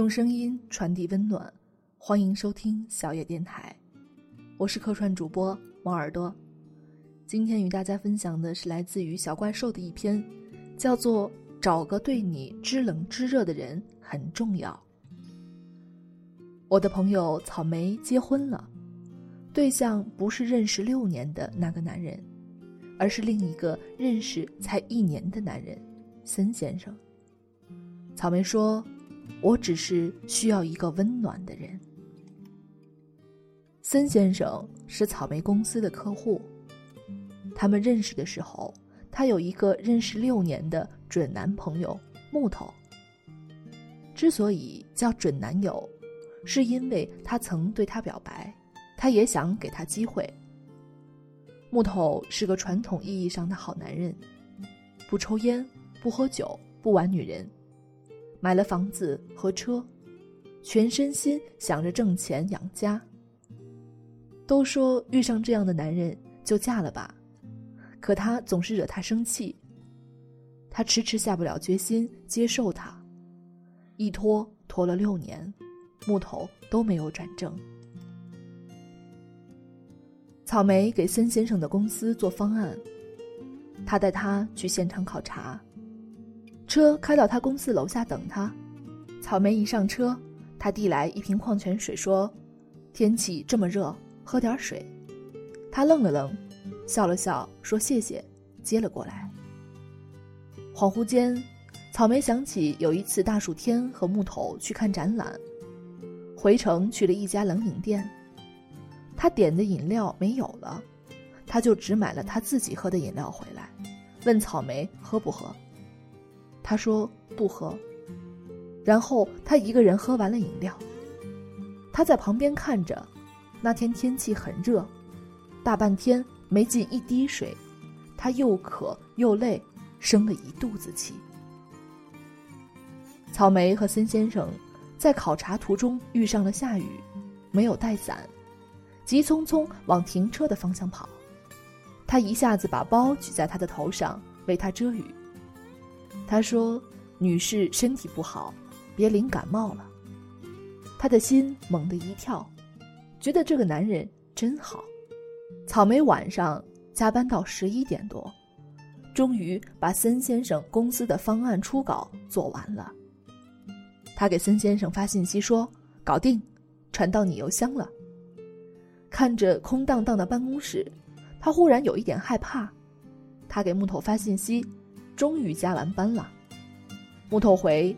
用声音传递温暖，欢迎收听小野电台，我是客串主播猫耳朵。今天与大家分享的是来自于小怪兽的一篇，叫做《找个对你知冷知热的人很重要》。我的朋友草莓结婚了，对象不是认识六年的那个男人，而是另一个认识才一年的男人，森先生。草莓说。我只是需要一个温暖的人。森先生是草莓公司的客户。他们认识的时候，他有一个认识六年的准男朋友木头。之所以叫准男友，是因为他曾对他表白，他也想给他机会。木头是个传统意义上的好男人，不抽烟，不喝酒，不玩女人。买了房子和车，全身心想着挣钱养家。都说遇上这样的男人就嫁了吧，可他总是惹他生气。他迟迟下不了决心接受他，一拖拖了六年，木头都没有转正。草莓给森先生的公司做方案，他带他去现场考察。车开到他公司楼下等他，草莓一上车，他递来一瓶矿泉水，说：“天气这么热，喝点水。”他愣了愣，笑了笑，说：“谢谢。”接了过来。恍惚间，草莓想起有一次大暑天和木头去看展览，回城去了一家冷饮店，他点的饮料没有了，他就只买了他自己喝的饮料回来，问草莓喝不喝。他说不喝，然后他一个人喝完了饮料。他在旁边看着，那天天气很热，大半天没进一滴水，他又渴又累，生了一肚子气。草莓和森先生在考察途中遇上了下雨，没有带伞，急匆匆往停车的方向跑。他一下子把包举在他的头上，为他遮雨。他说：“女士身体不好，别淋感冒了。”他的心猛地一跳，觉得这个男人真好。草莓晚上加班到十一点多，终于把森先生公司的方案初稿做完了。他给森先生发信息说：“搞定，传到你邮箱了。”看着空荡荡的办公室，他忽然有一点害怕。他给木头发信息。终于加完班了，木头回，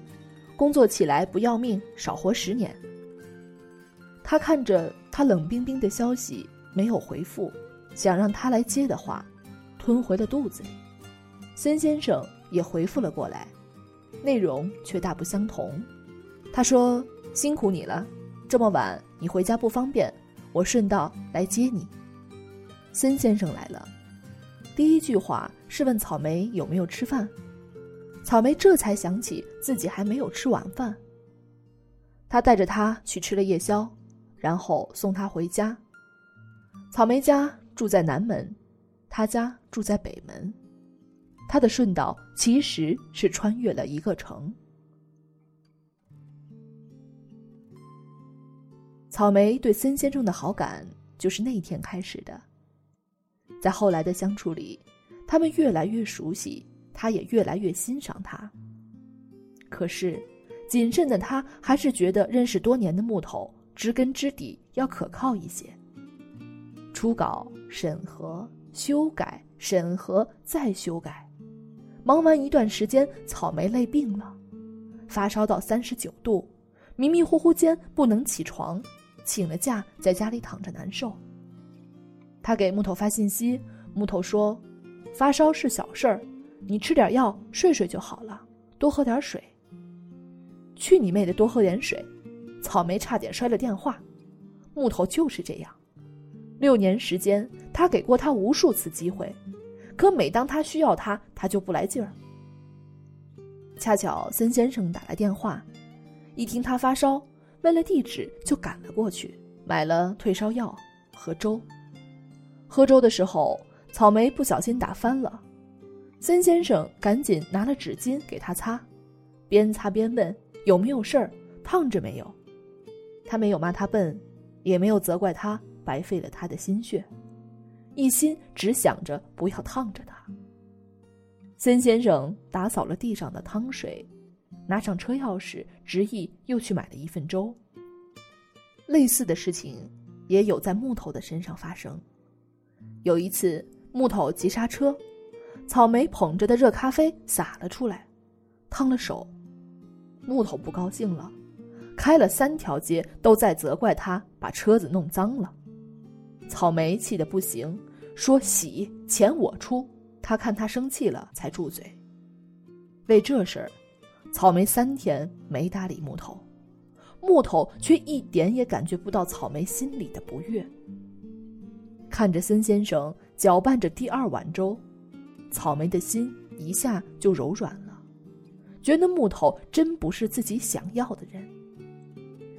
工作起来不要命，少活十年。他看着他冷冰冰的消息，没有回复，想让他来接的话，吞回了肚子里。孙先生也回复了过来，内容却大不相同。他说：“辛苦你了，这么晚你回家不方便，我顺道来接你。”孙先生来了。第一句话是问草莓有没有吃饭，草莓这才想起自己还没有吃晚饭。他带着他去吃了夜宵，然后送他回家。草莓家住在南门，他家住在北门，他的顺道其实是穿越了一个城。草莓对森先生的好感就是那天开始的。在后来的相处里，他们越来越熟悉，他也越来越欣赏他。可是，谨慎的他还是觉得认识多年的木头知根知底，要可靠一些。初稿审核、修改、审核再修改，忙完一段时间，草莓累病了，发烧到三十九度，迷迷糊糊间不能起床，请了假，在家里躺着难受。他给木头发信息，木头说：“发烧是小事儿，你吃点药，睡睡就好了，多喝点水。”去你妹的，多喝点水！草莓差点摔了电话。木头就是这样，六年时间，他给过他无数次机会，可每当他需要他，他就不来劲儿。恰巧森先生打来电话，一听他发烧，问了地址就赶了过去，买了退烧药和粥。喝粥的时候，草莓不小心打翻了，森先生赶紧拿了纸巾给他擦，边擦边问有没有事儿，烫着没有？他没有骂他笨，也没有责怪他白费了他的心血，一心只想着不要烫着他。森先生打扫了地上的汤水，拿上车钥匙，执意又去买了一份粥。类似的事情也有在木头的身上发生。有一次，木头急刹车，草莓捧着的热咖啡洒了出来，烫了手。木头不高兴了，开了三条街都在责怪他把车子弄脏了。草莓气得不行，说：“洗钱我出。”他看他生气了，才住嘴。为这事儿，草莓三天没搭理木头，木头却一点也感觉不到草莓心里的不悦。看着森先生搅拌着第二碗粥，草莓的心一下就柔软了，觉得木头真不是自己想要的人。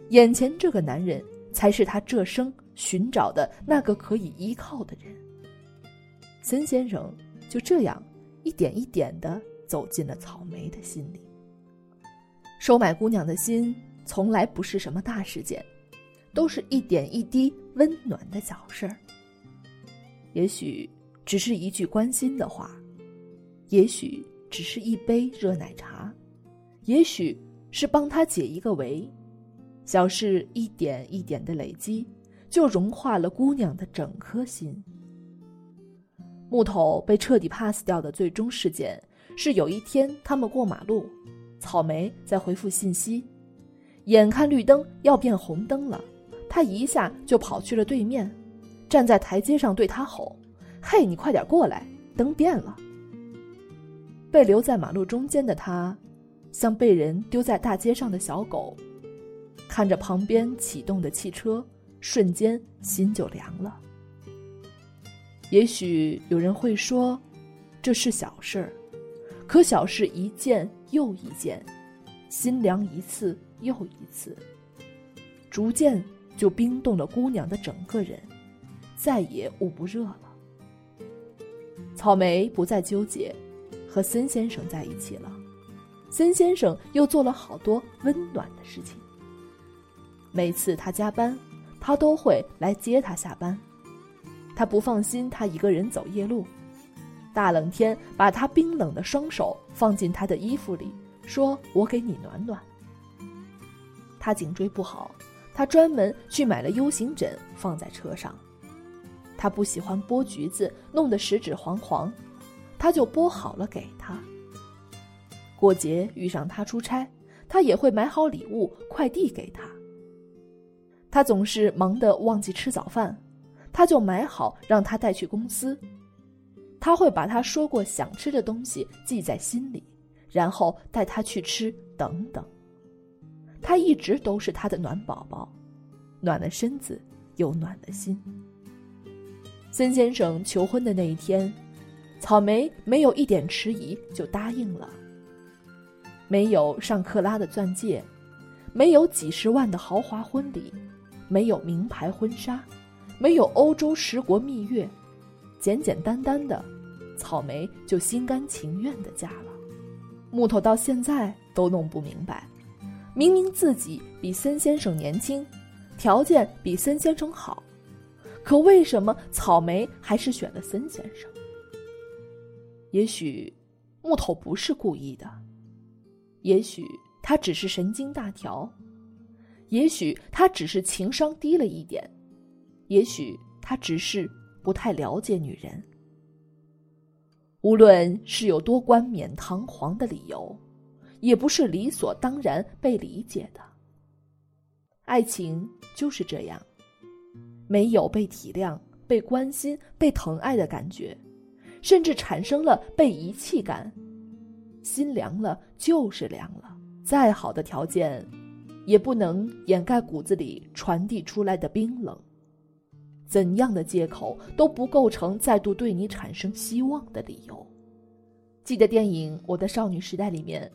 眼前这个男人才是他这生寻找的那个可以依靠的人。森先生。就这样，一点一点的走进了草莓的心里。收买姑娘的心，从来不是什么大事件，都是一点一滴温暖的小事儿。也许只是一句关心的话，也许只是一杯热奶茶，也许是帮他解一个围，小事一点一点的累积，就融化了姑娘的整颗心。木头被彻底 pass 掉的最终事件是有一天他们过马路，草莓在回复信息，眼看绿灯要变红灯了，他一下就跑去了对面，站在台阶上对他吼：“嘿，你快点过来，灯变了。”被留在马路中间的他，像被人丢在大街上的小狗，看着旁边启动的汽车，瞬间心就凉了。也许有人会说，这是小事儿，可小事一件又一件，心凉一次又一次，逐渐就冰冻了姑娘的整个人，再也捂不热了。草莓不再纠结，和森先生在一起了。森先生又做了好多温暖的事情。每次他加班，他都会来接他下班。他不放心他一个人走夜路，大冷天把他冰冷的双手放进他的衣服里，说：“我给你暖暖。”他颈椎不好，他专门去买了 U 型枕放在车上。他不喜欢剥橘子，弄得食指黄黄，他就剥好了给他。过节遇上他出差，他也会买好礼物快递给他。他总是忙得忘记吃早饭。他就买好让他带去公司，他会把他说过想吃的东西记在心里，然后带他去吃等等。他一直都是他的暖宝宝，暖了身子又暖了心。孙先生求婚的那一天，草莓没有一点迟疑就答应了。没有上克拉的钻戒，没有几十万的豪华婚礼，没有名牌婚纱。没有欧洲十国蜜月，简简单单的，草莓就心甘情愿的嫁了。木头到现在都弄不明白，明明自己比森先生年轻，条件比森先生好，可为什么草莓还是选了森先生？也许木头不是故意的，也许他只是神经大条，也许他只是情商低了一点。也许他只是不太了解女人。无论是有多冠冕堂皇的理由，也不是理所当然被理解的。爱情就是这样，没有被体谅、被关心、被疼爱的感觉，甚至产生了被遗弃感，心凉了就是凉了。再好的条件，也不能掩盖骨子里传递出来的冰冷。怎样的借口都不构成再度对你产生希望的理由。记得电影《我的少女时代》里面，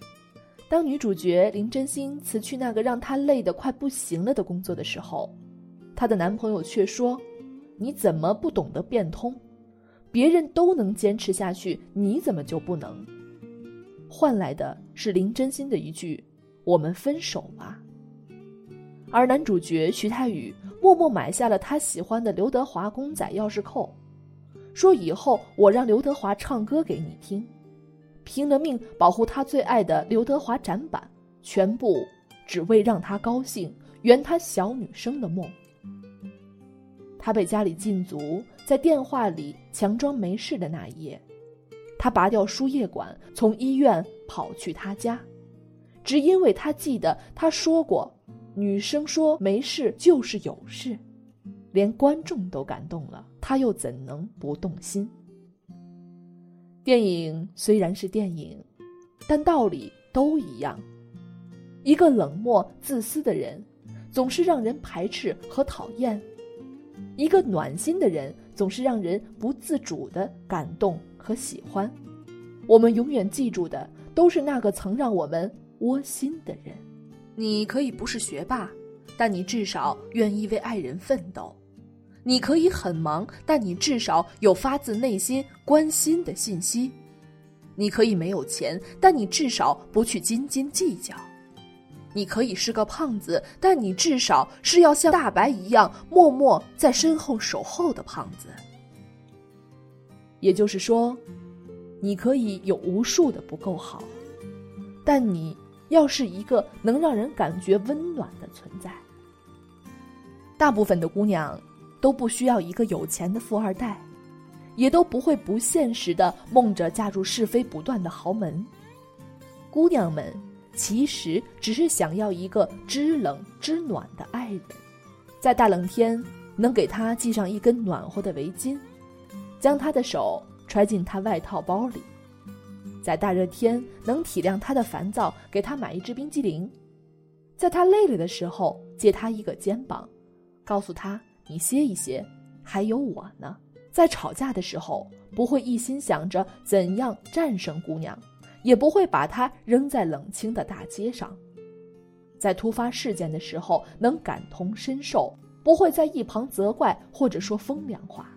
当女主角林真心辞去那个让她累得快不行了的工作的时候，她的男朋友却说：“你怎么不懂得变通？别人都能坚持下去，你怎么就不能？”换来的是林真心的一句：“我们分手吧。”而男主角徐太宇默默买下了他喜欢的刘德华公仔钥匙扣，说以后我让刘德华唱歌给你听，拼了命保护他最爱的刘德华展板，全部只为让他高兴，圆他小女生的梦。他被家里禁足，在电话里强装没事的那一夜，他拔掉输液管，从医院跑去他家，只因为他记得他说过，女生说没事就是有事，连观众都感动了，他又怎能不动心？电影虽然是电影，但道理都一样，一个冷漠自私的人，总是让人排斥和讨厌。一个暖心的人，总是让人不自主的感动和喜欢。我们永远记住的，都是那个曾让我们窝心的人。你可以不是学霸，但你至少愿意为爱人奋斗；你可以很忙，但你至少有发自内心关心的信息；你可以没有钱，但你至少不去斤斤计较。你可以是个胖子，但你至少是要像大白一样默默在身后守候的胖子。也就是说，你可以有无数的不够好，但你要是一个能让人感觉温暖的存在。大部分的姑娘都不需要一个有钱的富二代，也都不会不现实的梦着嫁入是非不断的豪门。姑娘们。其实只是想要一个知冷知暖的爱人，在大冷天能给他系上一根暖和的围巾，将他的手揣进他外套包里，在大热天能体谅他的烦躁，给他买一支冰激凌，在他累了的时候借他一个肩膀，告诉他你歇一歇，还有我呢。在吵架的时候不会一心想着怎样战胜姑娘。也不会把他扔在冷清的大街上，在突发事件的时候能感同身受，不会在一旁责怪或者说风凉话。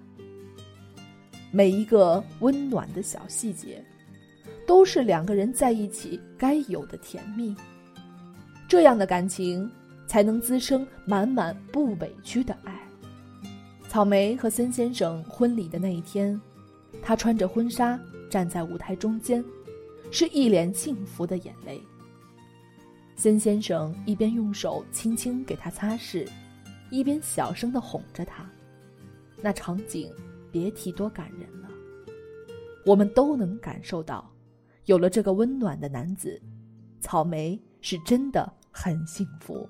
每一个温暖的小细节，都是两个人在一起该有的甜蜜。这样的感情，才能滋生满满不委屈的爱。草莓和森先生婚礼的那一天，他穿着婚纱站在舞台中间。是一脸幸福的眼泪。森先生一边用手轻轻给他擦拭，一边小声的哄着他，那场景别提多感人了。我们都能感受到，有了这个温暖的男子，草莓是真的很幸福。